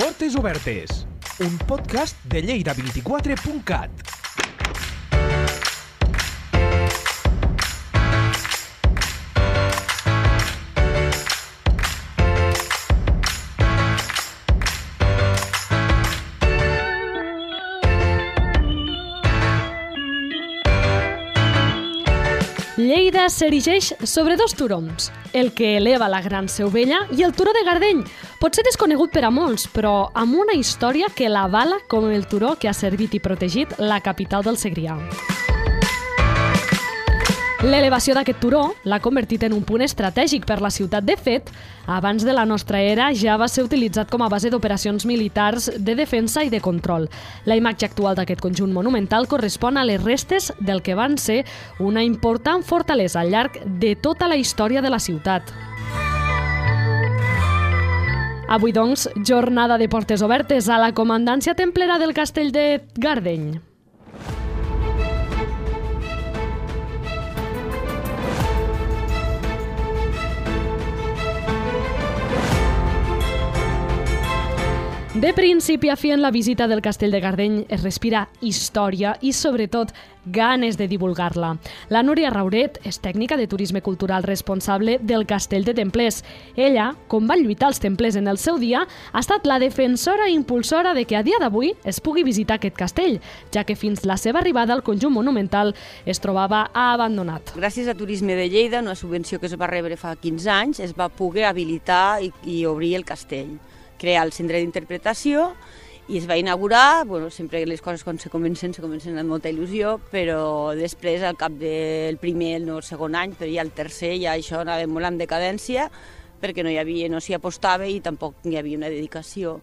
Portes Obertes, un podcast de Lleida24.cat. Lleida s'erigeix sobre dos turons, el que eleva la Gran Seu Vella i el turó de Gardeny. Pot ser desconegut per a molts, però amb una història que l'avala com el turó que ha servit i protegit la capital del Segrià. L'elevació d'aquest turó l'ha convertit en un punt estratègic per la ciutat. De fet, abans de la nostra era ja va ser utilitzat com a base d'operacions militars de defensa i de control. La imatge actual d'aquest conjunt monumental correspon a les restes del que van ser una important fortalesa al llarg de tota la història de la ciutat. Avui, doncs, jornada de portes obertes a la comandància templera del castell de Gardeny. De principi a fi en la visita del Castell de Gardeny es respira història i, sobretot, ganes de divulgar-la. La Núria Rauret és tècnica de turisme cultural responsable del Castell de Templers. Ella, com va lluitar els templers en el seu dia, ha estat la defensora i impulsora de que a dia d'avui es pugui visitar aquest castell, ja que fins la seva arribada al conjunt monumental es trobava abandonat. Gràcies a Turisme de Lleida, una subvenció que es va rebre fa 15 anys, es va poder habilitar i, i obrir el castell crear el centre d'interpretació i es va inaugurar, bueno, sempre les coses quan se comencen, se comencen amb molta il·lusió, però després, al cap del primer, no el segon any, però ja el tercer, ja això anava molt en decadència, perquè no hi havia, no s'hi apostava i tampoc hi havia una dedicació.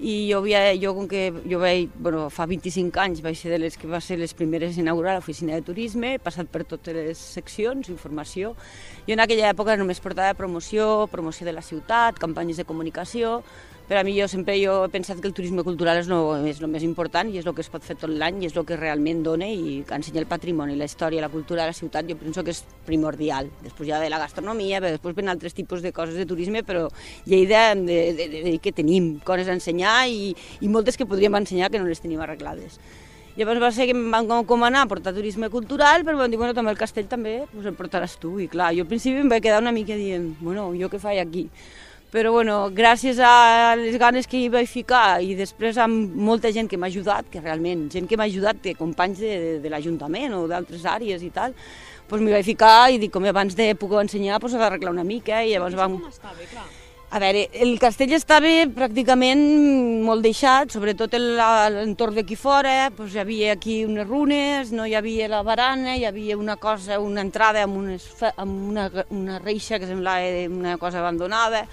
I jo, havia, jo com que jo vaig, bueno, fa 25 anys vaig ser de les que va ser les primeres a inaugurar l'oficina de turisme, he passat per totes les seccions, informació. Jo en aquella època només portava promoció, promoció de la ciutat, campanyes de comunicació, per a mi jo sempre jo he pensat que el turisme cultural és, no, és el més important i és el que es pot fer tot l'any i és el que realment dona i ensenya el patrimoni, la història, la cultura de la ciutat, jo penso que és primordial. Després ja ve la gastronomia, però després ven altres tipus de coses de turisme, però Lleida de, de, de, de que tenim coses a ensenyar i, i moltes que podríem ensenyar que no les tenim arreglades. Llavors va ser que em van comanar portar turisme cultural, però van dir, bueno, també el castell també, pues el portaràs tu. I clar, jo al principi em vaig quedar una mica dient, bueno, jo què faig aquí? Però bueno, gràcies a les ganes que hi vaig ficar i després amb molta gent que m'ha ajudat, que realment, gent que m'ha ajudat, que companys de, de, de l'Ajuntament o d'altres àrees i tal, doncs m'hi vaig ficar i dic, com abans de poder ensenyar, doncs ha d'arreglar una mica i llavors vam... A veure, el castell estava pràcticament molt deixat, sobretot l'entorn d'aquí fora, doncs hi havia aquí unes runes, no hi havia la barana, hi havia una cosa, una entrada amb, unes, amb una, una reixa que semblava una cosa abandonada,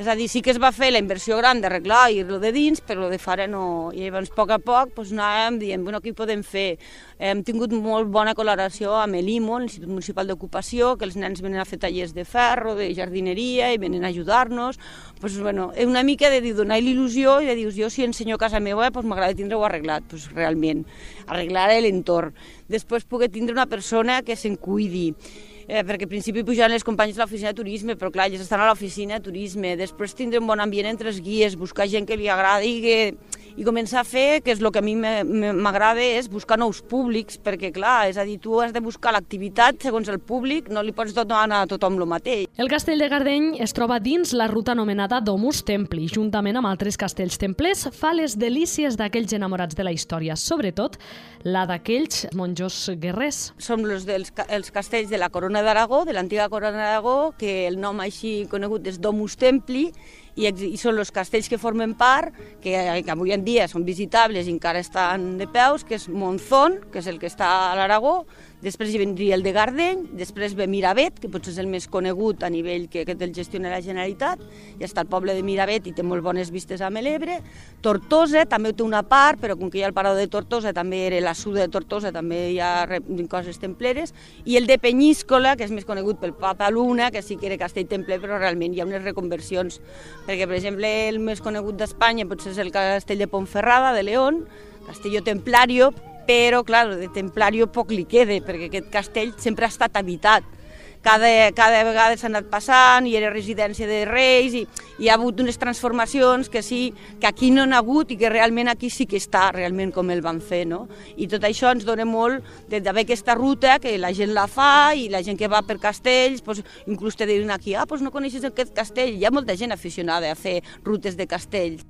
és a dir, sí que es va fer la inversió gran d'arreglar i el de dins, però el de fora no. I llavors, a poc a poc, doncs, anàvem dient, bueno, què podem fer? Hem tingut molt bona col·laboració amb l'IMO, l'Institut Municipal d'Ocupació, que els nens venen a fer tallers de ferro, de jardineria, i venen a ajudar-nos. Pues, bueno, és una mica de dir, donar l'il·lusió i de dir, jo si ensenyo a casa meva, pues, m'agrada tindre-ho arreglat, pues, realment, arreglar l'entorn. Després poder tindre una persona que se'n cuidi, eh, perquè al principi pujaven els companys de l'oficina de turisme, però clar, ells estan a l'oficina de turisme, després tindre un bon ambient entre els guies, buscar gent que li agradi i que i començar a fer, que és el que a mi m'agrada, és buscar nous públics, perquè clar, és a dir, tu has de buscar l'activitat segons el públic, no li pots donar a tothom el mateix. El castell de Gardeny es troba dins la ruta anomenada Domus Templi, juntament amb altres castells templers, fa les delícies d'aquells enamorats de la història, sobretot la d'aquells monjos guerrers. Som els dels els castells de la Corona d'Aragó, de l'antiga Corona d'Aragó, que el nom així conegut és Domus Templi, i, i són els castells que formen part, que, que avui en dia són visitables i encara estan de peus, que és Monzón, que és el que està a l'Aragó, després hi vendria el de Gardeny, després ve Miravet, que potser és el més conegut a nivell que aquest el gestiona la Generalitat, i està el poble de Miravet i té molt bones vistes a l'Ebre, Tortosa també té una part, però com que hi ha el parador de Tortosa, també era la suda de Tortosa, també hi ha coses templeres, i el de Penyíscola, que és més conegut pel Papa Luna, que sí que era castell templer, però realment hi ha unes reconversions, perquè per exemple el més conegut d'Espanya potser és el castell de Pontferrada, de León, Castelló Templario, però, clar, de Templario poc li queda, perquè aquest castell sempre ha estat habitat. cada, cada vegada s'ha anat passant i era residència de reis i, i hi ha hagut unes transformacions que sí, que aquí no n'ha hagut i que realment aquí sí que està realment com el van fer, no? I tot això ens dona molt d'haver aquesta ruta que la gent la fa i la gent que va per castells, doncs, inclús te diuen aquí, ah, doncs no coneixes aquest castell, hi ha molta gent aficionada a fer rutes de castells.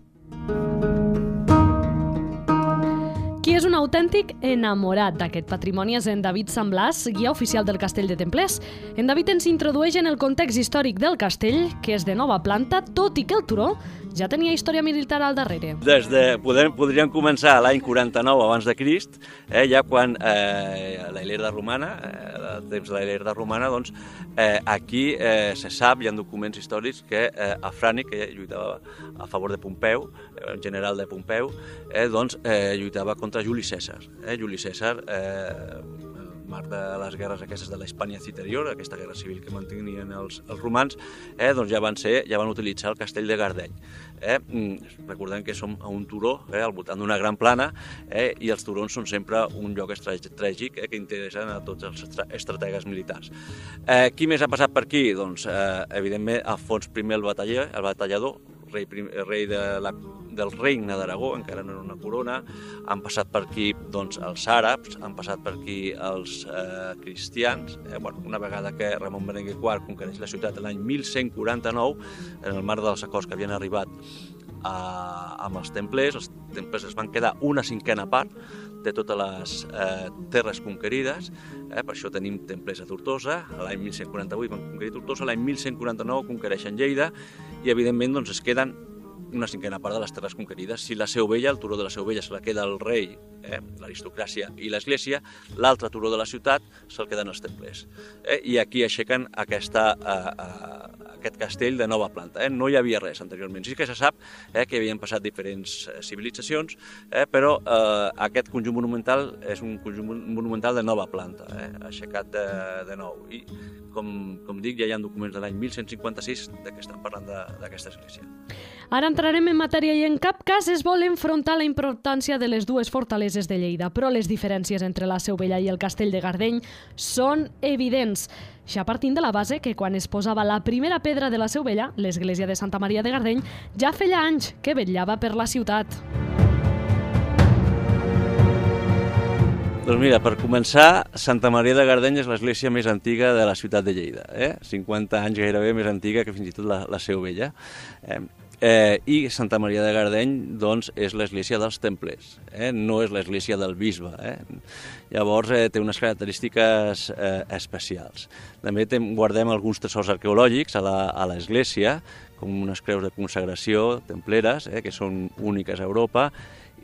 Qui és un autèntic enamorat d'aquest patrimoni és en David Samblàs, guia oficial del Castell de Templers. En David ens introdueix en el context històric del castell, que és de nova planta, tot i que el turó ja tenia història militar al darrere. Des de, podem, podríem començar l'any 49 abans de Crist, eh, ja quan eh, la Hilera Romana, eh, el temps de la Hilera Romana, doncs, eh, aquí eh, se sap, hi ha documents històrics que eh, Afrànic, que lluitava a favor de Pompeu, el eh, general de Pompeu, eh, doncs, eh, lluitava contra Juli César. Eh, Juli César eh, marc de les guerres aquestes de la Hispània Citerior, aquesta guerra civil que mantenien els, els romans, eh, doncs ja van, ser, ja van utilitzar el castell de Gardeny. Eh? Mm, recordem que som a un turó, eh, al voltant d'una gran plana, eh, i els turons són sempre un lloc estratègic eh, que interessen a tots els estrategues militars. Eh, qui més ha passat per aquí? Doncs, eh, evidentment, Alfons I el, bataller, el batallador, rei, rei de la, del regne d'Aragó, encara no era una corona, han passat per aquí doncs, els àrabs, han passat per aquí els eh, cristians, eh, bueno, una vegada que Ramon Berenguer IV conquereix la ciutat l'any 1149, en el marc dels acords que havien arribat a, amb els templers, els templers es van quedar una cinquena part de totes les eh, terres conquerides, eh, per això tenim templers a Tortosa, l'any 1148 van conquerir Tortosa, l'any 1149 conquereixen Lleida, i evidentment doncs, es queden una cinquena part de les terres conquerides. Si la Seu Vella, el turó de la Seu Vella, se la queda el rei, eh, l'aristocràcia i l'església, l'altre turó de la ciutat se'l queden els templers. Eh, I aquí aixequen aquesta, eh, eh, aquest castell de nova planta. Eh? No hi havia res anteriorment. Sí que se sap eh, que havien passat diferents eh, civilitzacions, eh, però eh, aquest conjunt monumental és un conjunt monumental de nova planta, eh, aixecat de, de nou. I, com, com dic, ja hi ha documents de l'any 1156 de que estan parlant d'aquesta església. Ara entrarem en matèria i en cap cas es vol enfrontar la importància de les dues fortaleses de Lleida, però les diferències entre la Seu Vella i el Castell de Gardeny són evidents. Ja partint de la base que quan es posava la primera pedra de la Seu Vella, l'església de Santa Maria de Gardeny, ja feia anys que vetllava per la ciutat. Doncs mira, per començar, Santa Maria de Gardeny és l'església més antiga de la ciutat de Lleida, eh? 50 anys gairebé més antiga que fins i tot la, la Seu Vella. Eh? Eh, I Santa Maria de Gardeny doncs, és l'església dels templers, eh? no és l'església del bisbe. Eh? Llavors eh, té unes característiques eh, especials. També tem, guardem alguns tresors arqueològics a l'església, com unes creus de consagració templeres, eh, que són úniques a Europa,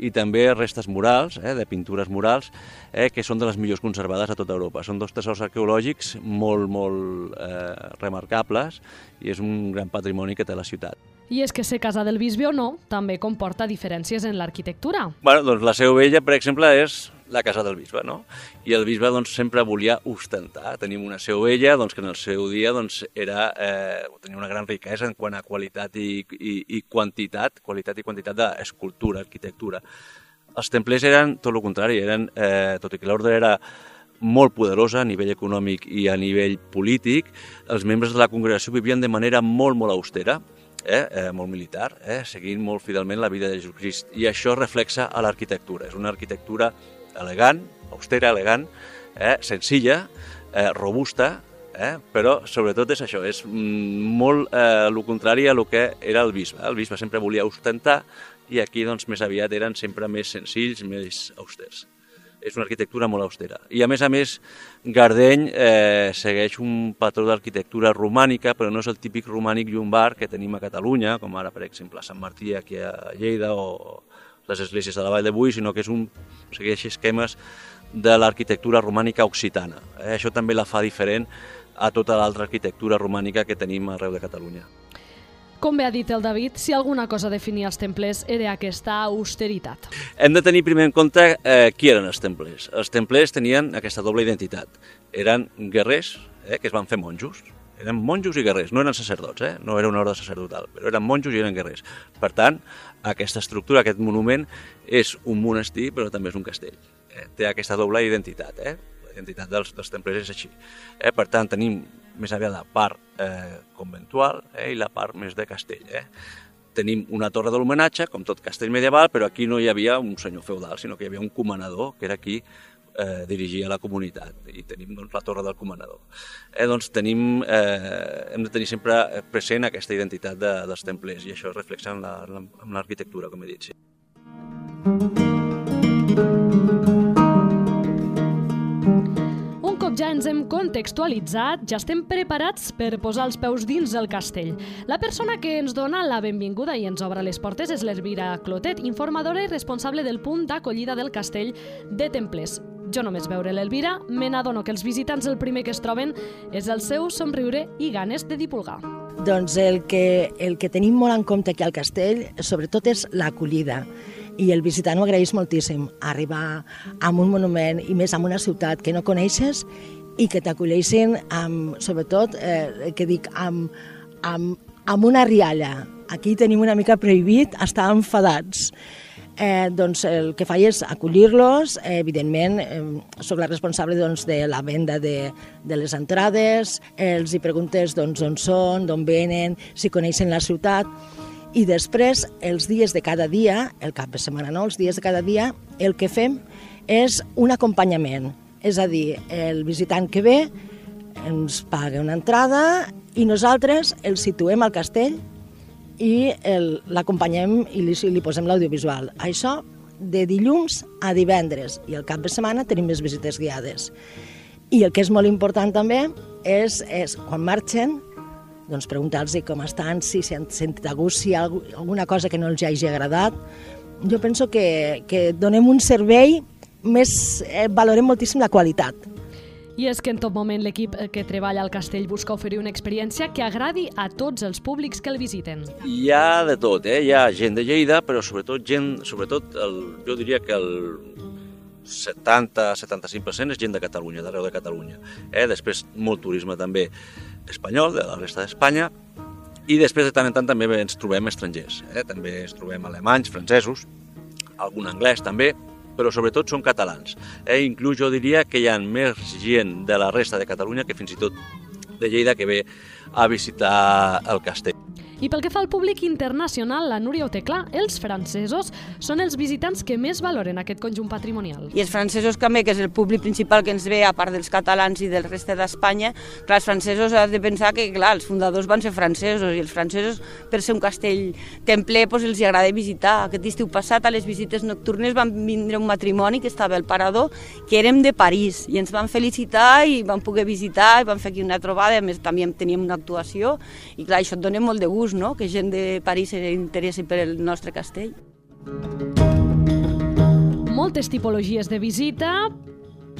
i també restes murals, eh, de pintures murals, eh, que són de les millors conservades a tota Europa. Són dos tresors arqueològics molt, molt eh, remarcables i és un gran patrimoni que té la ciutat. I és que ser casa del bisbe o no també comporta diferències en l'arquitectura. Bueno, doncs la Seu Vella, per exemple, és la casa del bisbe, no? I el bisbe doncs, sempre volia ostentar. Tenim una seu vella doncs, que en el seu dia doncs, era, eh, tenia una gran riquesa en quant a qualitat i, i, i quantitat, qualitat i quantitat d'escultura, arquitectura. Els templers eren tot el contrari, eren, eh, tot i que l'ordre era molt poderosa a nivell econòmic i a nivell polític, els membres de la congregació vivien de manera molt, molt austera, eh, eh, molt militar, eh, seguint molt fidelment la vida de Jesucrist. I això reflexa a l'arquitectura. És una arquitectura elegant, austera, elegant, eh, senzilla, eh, robusta, eh, però sobretot és això, és mm, molt eh, el contrari a el que era el bisbe. El bisbe sempre volia ostentar i aquí doncs, més aviat eren sempre més senzills, més austers. És una arquitectura molt austera. I a més a més, Gardeny eh, segueix un patró d'arquitectura romànica, però no és el típic romànic llombard que tenim a Catalunya, com ara, per exemple, Sant Martí, aquí a Lleida, o, les esglésies de la Vall de Bui, sinó que és un, segueix esquemes de l'arquitectura romànica occitana. Eh? Això també la fa diferent a tota l'altra arquitectura romànica que tenim arreu de Catalunya. Com bé ha dit el David, si alguna cosa definia els templers era aquesta austeritat. Hem de tenir primer en compte eh, qui eren els templers. Els templers tenien aquesta doble identitat. Eren guerrers eh, que es van fer monjos, eren monjos i guerrers, no eren sacerdots, eh? no era una ordre sacerdotal, però eren monjos i eren guerrers. Per tant, aquesta estructura, aquest monument, és un monestir, però també és un castell. Eh? Té aquesta doble identitat, eh? la identitat dels, dels templers és així. Eh? Per tant, tenim més aviat la part eh, conventual eh, i la part més de castell. Eh. Tenim una torre de l'homenatge, com tot castell medieval, però aquí no hi havia un senyor feudal, sinó que hi havia un comanador, que era qui eh, dirigia la comunitat, i tenim doncs, la torre del comanador. Eh, doncs tenim, eh, hem de tenir sempre present aquesta identitat de, dels templers, i això es reflexa en l'arquitectura, com he dit. Sí. Ja ens hem contextualitzat, ja estem preparats per posar els peus dins el castell. La persona que ens dona la benvinguda i ens obre les portes és l'Elvira Clotet, informadora i responsable del punt d'acollida del castell de Templers. Jo només veure l'Elvira, me n'adono que els visitants el primer que es troben és el seu somriure i ganes de divulgar. Doncs el que, el que tenim molt en compte aquí al castell, sobretot, és l'acollida i el visitant ho agraeix moltíssim, arribar a un monument i més a una ciutat que no coneixes i que t'acolleixin amb, sobretot, eh, que dic, amb, amb, amb una rialla. Aquí tenim una mica prohibit estar enfadats. Eh, doncs el que faig és acollir-los, eh, evidentment eh, sóc la responsable doncs, de la venda de, de les entrades, eh, els hi preguntes doncs, on són, d'on venen, si coneixen la ciutat, i després, els dies de cada dia, el cap de setmana no, els dies de cada dia, el que fem és un acompanyament. És a dir, el visitant que ve ens paga una entrada i nosaltres el situem al castell i l'acompanyem i li, li posem l'audiovisual. Això de dilluns a divendres i el cap de setmana tenim més visites guiades. I el que és molt important també és, és quan marxen, doncs preguntar-los com estan, si s'han sentit a gust, si alguna cosa que no els hagi agradat. Jo penso que, que donem un servei més, eh, valorem moltíssim la qualitat. I és que en tot moment l'equip que treballa al castell busca oferir una experiència que agradi a tots els públics que el visiten. Hi ha de tot, eh? hi ha gent de Lleida, però sobretot gent, sobretot el, jo diria que el 70-75% és gent de Catalunya, d'arreu de Catalunya. Eh? Després molt turisme també espanyol, de la resta d'Espanya, i després de tant en tant també ens trobem estrangers. Eh? També ens trobem alemanys, francesos, algun anglès també, però sobretot són catalans. Eh? Inclús jo diria que hi ha més gent de la resta de Catalunya que fins i tot de Lleida que ve a visitar el castell. I pel que fa al públic internacional, la Núria ho té clar, els francesos són els visitants que més valoren aquest conjunt patrimonial. I els francesos també, que és el públic principal que ens ve, a part dels catalans i del reste d'Espanya, els francesos has de pensar que, clar, els fundadors van ser francesos i els francesos, per ser un castell templer, doncs els agrada visitar. Aquest estiu passat, a les visites nocturnes, van vindre un matrimoni que estava al Parador, que érem de París, i ens van felicitar i van poder visitar, i van fer aquí una trobada, a més també teníem una actuació, i clar, això et dona molt de gust gust, no?, que gent de París s'interessi per el nostre castell. Moltes tipologies de visita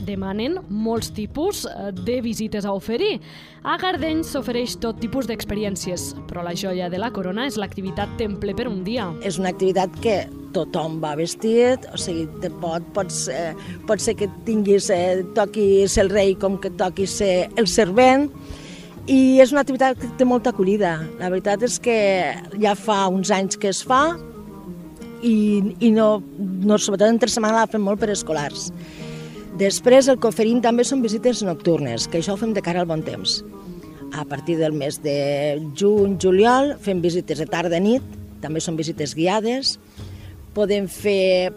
demanen molts tipus eh, de visites a oferir. A Gardeny s'ofereix tot tipus d'experiències, però la joia de la corona és l'activitat temple per un dia. És una activitat que tothom va vestit, o sigui, te pot, pots, eh, pot ser que tinguis, eh, toquis el rei com que toquis ser el servent, i és una activitat que té molta acollida. La veritat és que ja fa uns anys que es fa i, i no, no, sobretot entre setmana la fem molt per escolars. Després el que oferim també són visites nocturnes, que això ho fem de cara al bon temps. A partir del mes de juny, juliol, fem visites de tarda i nit, també són visites guiades, podem fer,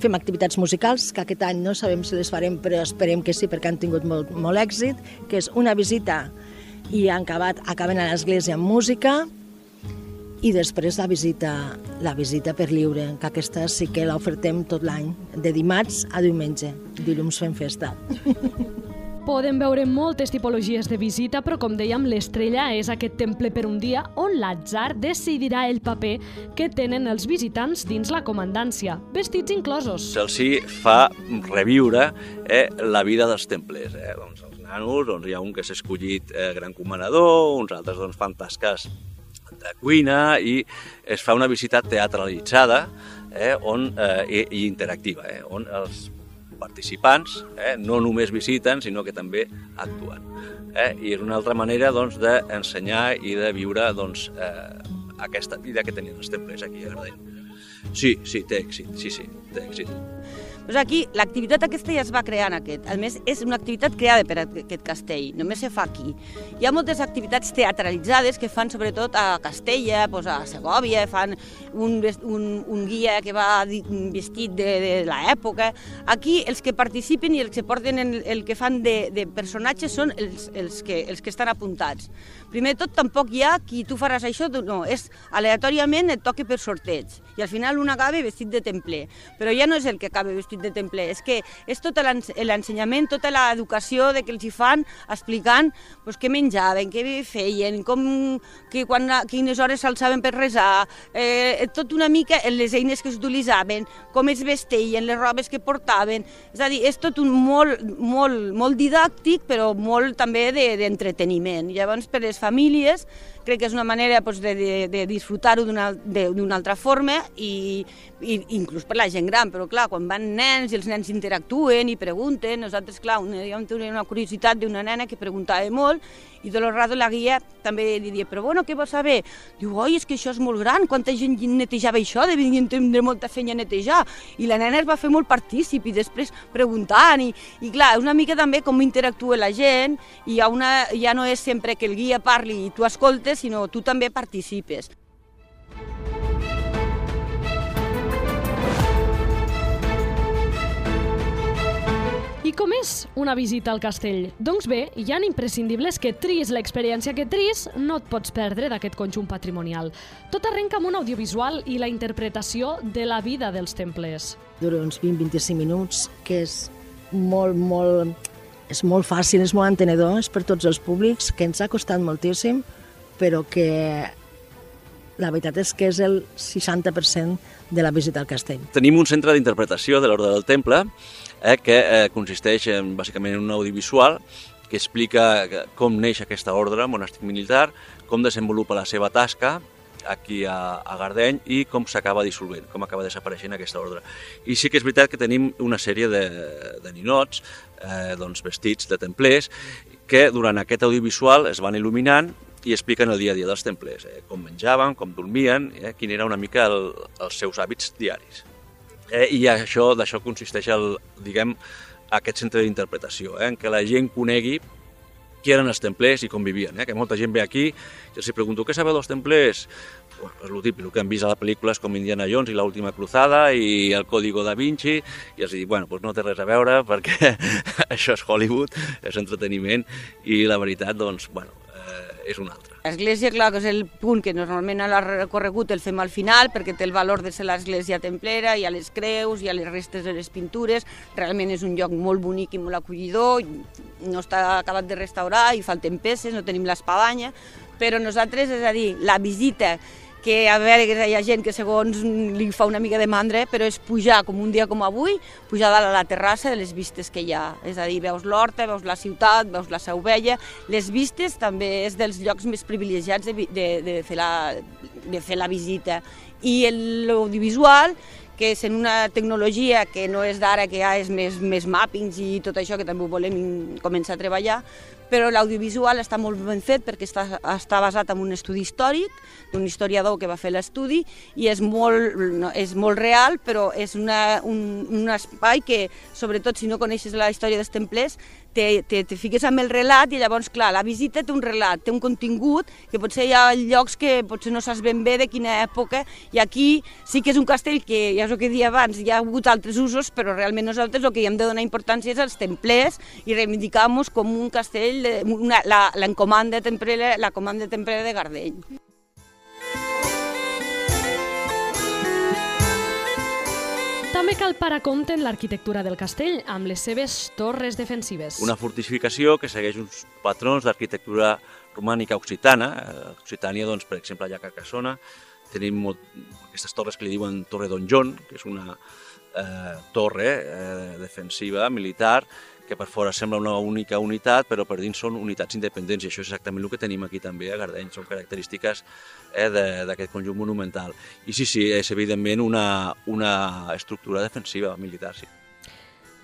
fem activitats musicals, que aquest any no sabem si les farem, però esperem que sí, perquè han tingut molt, molt èxit, que és una visita i han acabat, acaben a l'església amb música i després la visita, la visita per lliure, que aquesta sí que l'ofertem tot l'any, de dimarts a diumenge. Dilluns fem festa. Podem veure moltes tipologies de visita, però com dèiem, l'estrella és aquest temple per un dia on l'atzar decidirà el paper que tenen els visitants dins la comandància, vestits inclosos. Se'ls fa reviure eh, la vida dels templers. Eh? Doncs nanos, doncs hi ha un que s'ha escollit eh, gran comanador, uns altres doncs, fan tasques de cuina i es fa una visita teatralitzada eh, on, eh, i, i interactiva, eh, on els participants eh, no només visiten, sinó que també actuen. Eh, I és una altra manera doncs, d'ensenyar i de viure doncs, eh, aquesta vida que tenien els templers aquí a Gardeny. Sí, sí, té èxit, sí, sí, té èxit. Doncs aquí l'activitat aquesta ja es va crear en aquest. A més, és una activitat creada per aquest castell, només se fa aquí. Hi ha moltes activitats teatralitzades que fan sobretot a Castella, doncs a Segovia, fan un, un, un guia que va vestit de, de l'època. Aquí els que participen i els que porten el, el que fan de, de personatges són els, els, que, els que estan apuntats. Primer tot, tampoc hi ha qui tu faràs això, no, és aleatòriament et toca per sorteig i al final un acaba vestit de templer. Però ja no és el que acaba vestit de templer, és que és tot l'ensenyament, tota l'educació de que els hi fan explicant pues, què menjaven, què feien, com, que quan, quines hores s'alçaven per resar, eh, tot una mica les eines que s'utilitzaven, com es vestien, les robes que portaven, és a dir, és tot un molt, molt, molt didàctic, però molt també d'entreteniment. De, Llavors, per les famílies, crec que és una manera doncs, de, de, de disfrutar-ho d'una altra forma i, i inclús per la gent gran, però clar, quan van nens i els nens interactuen i pregunten, nosaltres, clar, una, una curiositat d'una nena que preguntava molt i de l'horrado la guia també li diria, però bueno, què vols saber? Diu, oi, és que això és molt gran, quanta gent netejava això, devien tindre molta feina a netejar. I la nena es va fer molt partícip i després preguntant i, i clar, una mica també com interactua la gent i una, ja no és sempre que el guia parli i tu escoltes, sinó tu també participes. I com és una visita al castell? Doncs bé, hi ha imprescindibles que tris l'experiència que tris no et pots perdre d'aquest conjunt patrimonial. Tot arrenca amb un audiovisual i la interpretació de la vida dels temples. Dura uns 20-25 minuts, que és molt, molt, és molt fàcil, és molt entenedor, és per tots els públics, que ens ha costat moltíssim, però que la veritat és que és el 60% de la visita al castell. Tenim un centre d'interpretació de l'Ordre del Temple eh, que eh, consisteix en, bàsicament en un audiovisual que explica com neix aquesta ordre monàstic militar, com desenvolupa la seva tasca aquí a, a Gardeny i com s'acaba dissolvent, com acaba desapareixent aquesta ordre. I sí que és veritat que tenim una sèrie de, de ninots eh, doncs vestits de templers que durant aquest audiovisual es van il·luminant i expliquen el dia a dia dels templers, eh, com menjaven, com dormien, eh, quin era una mica el, els seus hàbits diaris. Eh, I això d'això consisteix el, diguem, aquest centre d'interpretació, eh, en què la gent conegui qui eren els templers i com vivien. Eh? Que molta gent ve aquí i els pregunto, què sabeu dels templers? Bueno, és el típic, el que han vist a les pel·lícules com Indiana Jones i l'última cruzada i el Código da Vinci, i els dic, bueno, doncs no té res a veure perquè això és Hollywood, és entreteniment, i la veritat, doncs, bueno, és una altra. L'església, clar, que és el punt que normalment a recorregut el fem al final perquè té el valor de ser l'església templera, hi ha les creus, hi ha les restes de les pintures, realment és un lloc molt bonic i molt acollidor, no està acabat de restaurar, i falten peces, no tenim l'espadanya, però nosaltres, és a dir, la visita que a veure que hi ha gent que segons li fa una mica de mandra, però és pujar com un dia com avui, pujar dalt a la terrassa de les vistes que hi ha. És a dir, veus l'horta, veus la ciutat, veus la Seu Vella. Les vistes també és dels llocs més privilegiats de, de, de, fer, la, de fer la visita. I l'audiovisual que és en una tecnologia que no és d'ara, que ja és més, més mappings i tot això, que també ho volem començar a treballar, però l'audiovisual està molt ben fet perquè està, està basat en un estudi històric, d'un historiador que va fer l'estudi, i és molt, no, és molt real, però és una, un, un espai que, sobretot si no coneixes la història dels templers, te, te, te fiques amb el relat i llavors, clar, la visita té un relat, té un contingut, que potser hi ha llocs que potser no saps ben bé de quina època, i aquí sí que és un castell que, ja és el que dia abans, hi ha hagut altres usos, però realment nosaltres el que hi hem de donar importància és als templers i reivindicar-nos com un castell, l'encomanda templera, la comanda templera de Gardeny. També cal parar compte en l'arquitectura del castell, amb les seves torres defensives. Una fortificació que segueix uns patrons d'arquitectura romànica occitana. A Occitània, doncs, per exemple, allà a Carcassona, tenim molt, aquestes torres que li diuen Torre Don John, que és una eh, torre eh, defensiva, militar, que per fora sembla una única unitat, però per dins són unitats independents, i això és exactament el que tenim aquí també a Gardeny, són característiques eh, d'aquest conjunt monumental. I sí, sí, és evidentment una, una estructura defensiva militar, sí.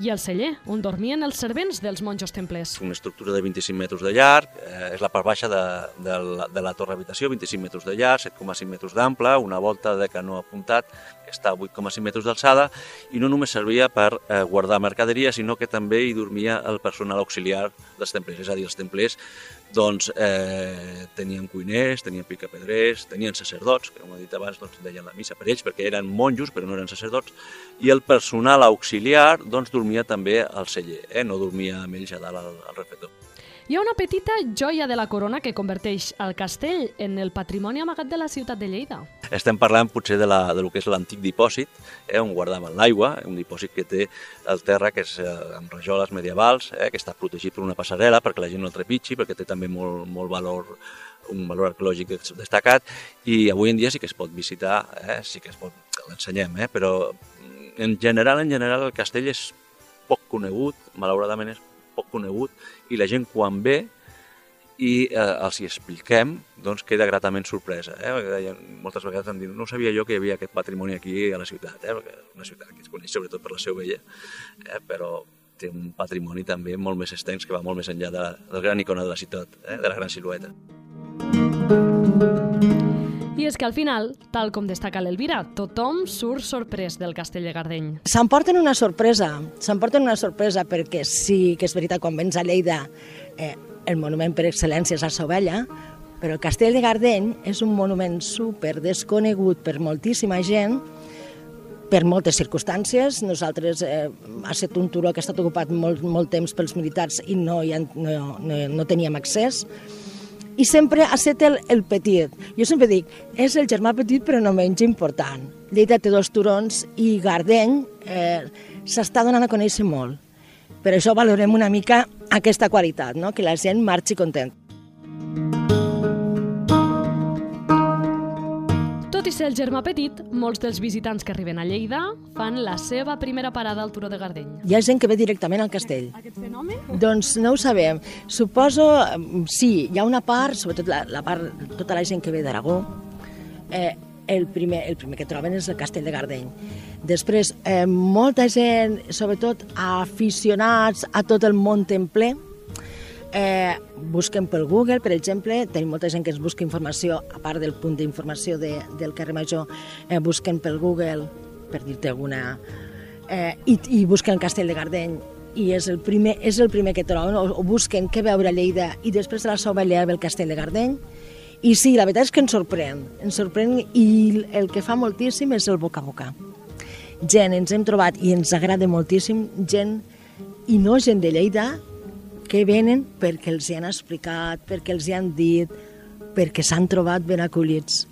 I el celler, on dormien els servents dels monjos templers. Una estructura de 25 metres de llarg, eh, és la part baixa de, de, la, de la torre habitació, 25 metres de llarg, 7,5 metres d'ample, una volta de canó apuntat que està a 8,5 metres d'alçada i no només servia per eh, guardar mercaderia, sinó que també hi dormia el personal auxiliar dels templers, és a dir, els templers doncs, eh, tenien cuiners, tenien picapedrers, tenien sacerdots, que com he dit abans doncs, deien la missa per ells perquè eren monjos però no eren sacerdots, i el personal auxiliar doncs, dormia també al celler, eh? no dormia amb ells a dalt al, al refector. Hi ha una petita joia de la corona que converteix el castell en el patrimoni amagat de la ciutat de Lleida. Estem parlant potser de, la, de lo que és l'antic dipòsit, eh, on guardaven l'aigua, un dipòsit que té el terra que és eh, amb rajoles medievals, eh, que està protegit per una passarel·la perquè la gent no el trepitgi, perquè té també molt, molt valor un valor arqueològic destacat i avui en dia sí que es pot visitar, eh, sí que es pot, l'ensenyem, eh, però en general, en general el castell és poc conegut, malauradament és poc conegut i la gent quan ve i eh, els hi expliquem, doncs queda gratament sorpresa. Eh? Perquè moltes vegades em diuen, no sabia jo que hi havia aquest patrimoni aquí a la ciutat, eh? perquè una ciutat que es coneix sobretot per la seu vella, eh? però té un patrimoni també molt més extens que va molt més enllà de, del gran icona de la ciutat, eh? de la gran silueta. I és que al final, tal com destaca l'Elvira, tothom surt sorprès del castell de Gardeny. S'emporten una sorpresa, s'emporten una sorpresa perquè sí que és veritat, quan vens a Lleida eh, el monument per excel·lència és la Sovella, però el castell de Gardeny és un monument super desconegut per moltíssima gent, per moltes circumstàncies. Nosaltres eh, ha estat un turó que ha estat ocupat molt, molt temps pels militars i no, ha, no, no, no teníem accés i sempre ha estat el, el petit. Jo sempre dic, és el germà petit però no menys important. Lleida té dos turons i Gardeny eh, s'està donant a conèixer molt. Per això valorem una mica aquesta qualitat, no? que la gent marxi content. Tot i ser el germà petit, molts dels visitants que arriben a Lleida fan la seva primera parada al Turó de Gardeny. Hi ha gent que ve directament al castell. Aquest fenomen? Doncs no ho sabem. Suposo, mm, sí, hi ha una part, sobretot la, la part, tota la gent que ve d'Aragó, eh, el, primer, el primer que troben és el castell de Gardeny. Després, eh, molta gent, sobretot aficionats a tot el món templer, eh, busquen pel Google, per exemple, tenim molta gent que ens busca informació, a part del punt d'informació de, del carrer Major, eh, busquen pel Google, per dir-te alguna, eh, i, i busquen el castell de Gardeny, i és el primer, és el primer que troben, o, o busquen què veure a Lleida, i després de la Sovella ve el castell de Gardeny, i sí, la veritat és que ens sorprèn, ens sorprèn, i el que fa moltíssim és el boca a boca. Gent, ens hem trobat, i ens agrada moltíssim, gent, i no gent de Lleida, que venen perquè els hi han explicat, perquè els hi han dit, perquè s'han trobat ben acollits.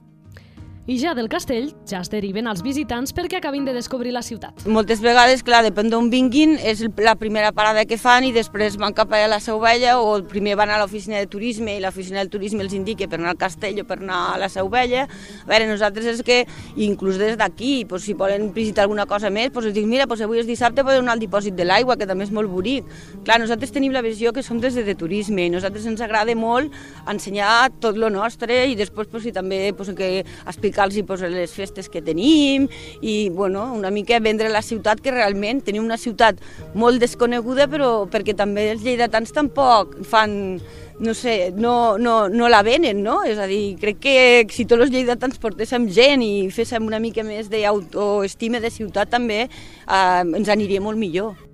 I ja del castell ja es deriven els visitants perquè acabin de descobrir la ciutat. Moltes vegades, clar, depèn d'on vinguin, és la primera parada que fan i després van cap a la Seu Vella o primer van a l'oficina de turisme i l'oficina de turisme els indica per anar al castell o per anar a la Seu Vella. A veure, nosaltres és que, inclús des d'aquí, pues, si volen visitar alguna cosa més, pues, els dic, mira, pues, avui és dissabte, podeu anar al dipòsit de l'aigua, que també és molt bonic. Clar, nosaltres tenim la visió que som des de turisme i nosaltres ens agrada molt ensenyar tot lo nostre i després pues, si també pues, que explicar explicar-los pues, les festes que tenim i bueno, una mica vendre la ciutat que realment tenim una ciutat molt desconeguda però perquè també els lleidatans tampoc fan no sé, no, no, no la venen, no? És a dir, crec que si tots els lleidatans portéssim gent i féssim una mica més d'autoestima de ciutat també eh, ens aniria molt millor.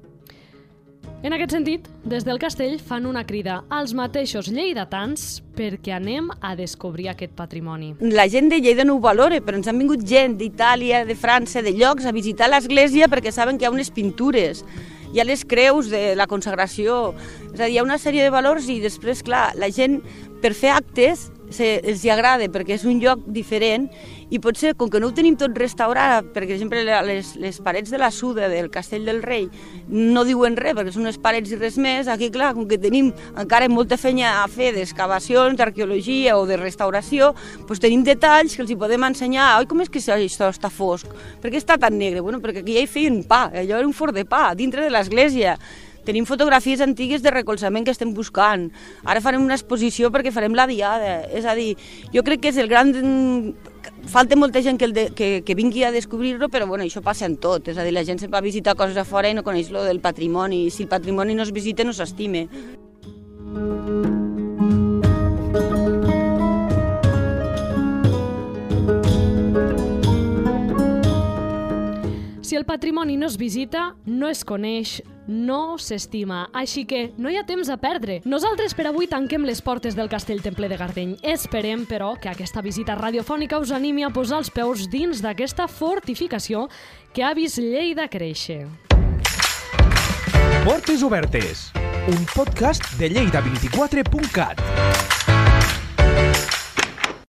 En aquest sentit, des del castell fan una crida als mateixos lleidatans perquè anem a descobrir aquest patrimoni. La gent de Lleida no ho valora, però ens han vingut gent d'Itàlia, de França, de llocs a visitar l'església perquè saben que hi ha unes pintures hi ha les creus de la consagració, és a dir, hi ha una sèrie de valors i després, clar, la gent per fer actes se, els hi agrada perquè és un lloc diferent i potser, com que no ho tenim tot restaurat, per exemple, les, les parets de la Suda del Castell del Rei no diuen res perquè són unes parets i res més, aquí, clar, com que tenim encara molta feina a fer d'excavacions, d'arqueologia o de restauració, doncs tenim detalls que els hi podem ensenyar. Oi, com és que això està fosc? Per què està tan negre? Bueno, perquè aquí ja hi feien pa, allò era un forn de pa, dintre de l'església Tenim fotografies antigues de recolzament que estem buscant. Ara farem una exposició perquè farem la diada. És a dir, jo crec que és el gran... Falta molta gent que, el de, que, que vingui a descobrir-lo, però bueno, això passa en tot. És a dir, la gent se'n va visitar coses a fora i no coneix lo del patrimoni. Si el patrimoni no es visita, no s'estime. Si el patrimoni no es visita, no es coneix, no s'estima. Així que no hi ha temps a perdre. Nosaltres per avui tanquem les portes del Castell Temple de Gardeny. Esperem, però, que aquesta visita radiofònica us animi a posar els peus dins d'aquesta fortificació que ha vist Lleida créixer. Portes obertes, un podcast de lleida24.cat.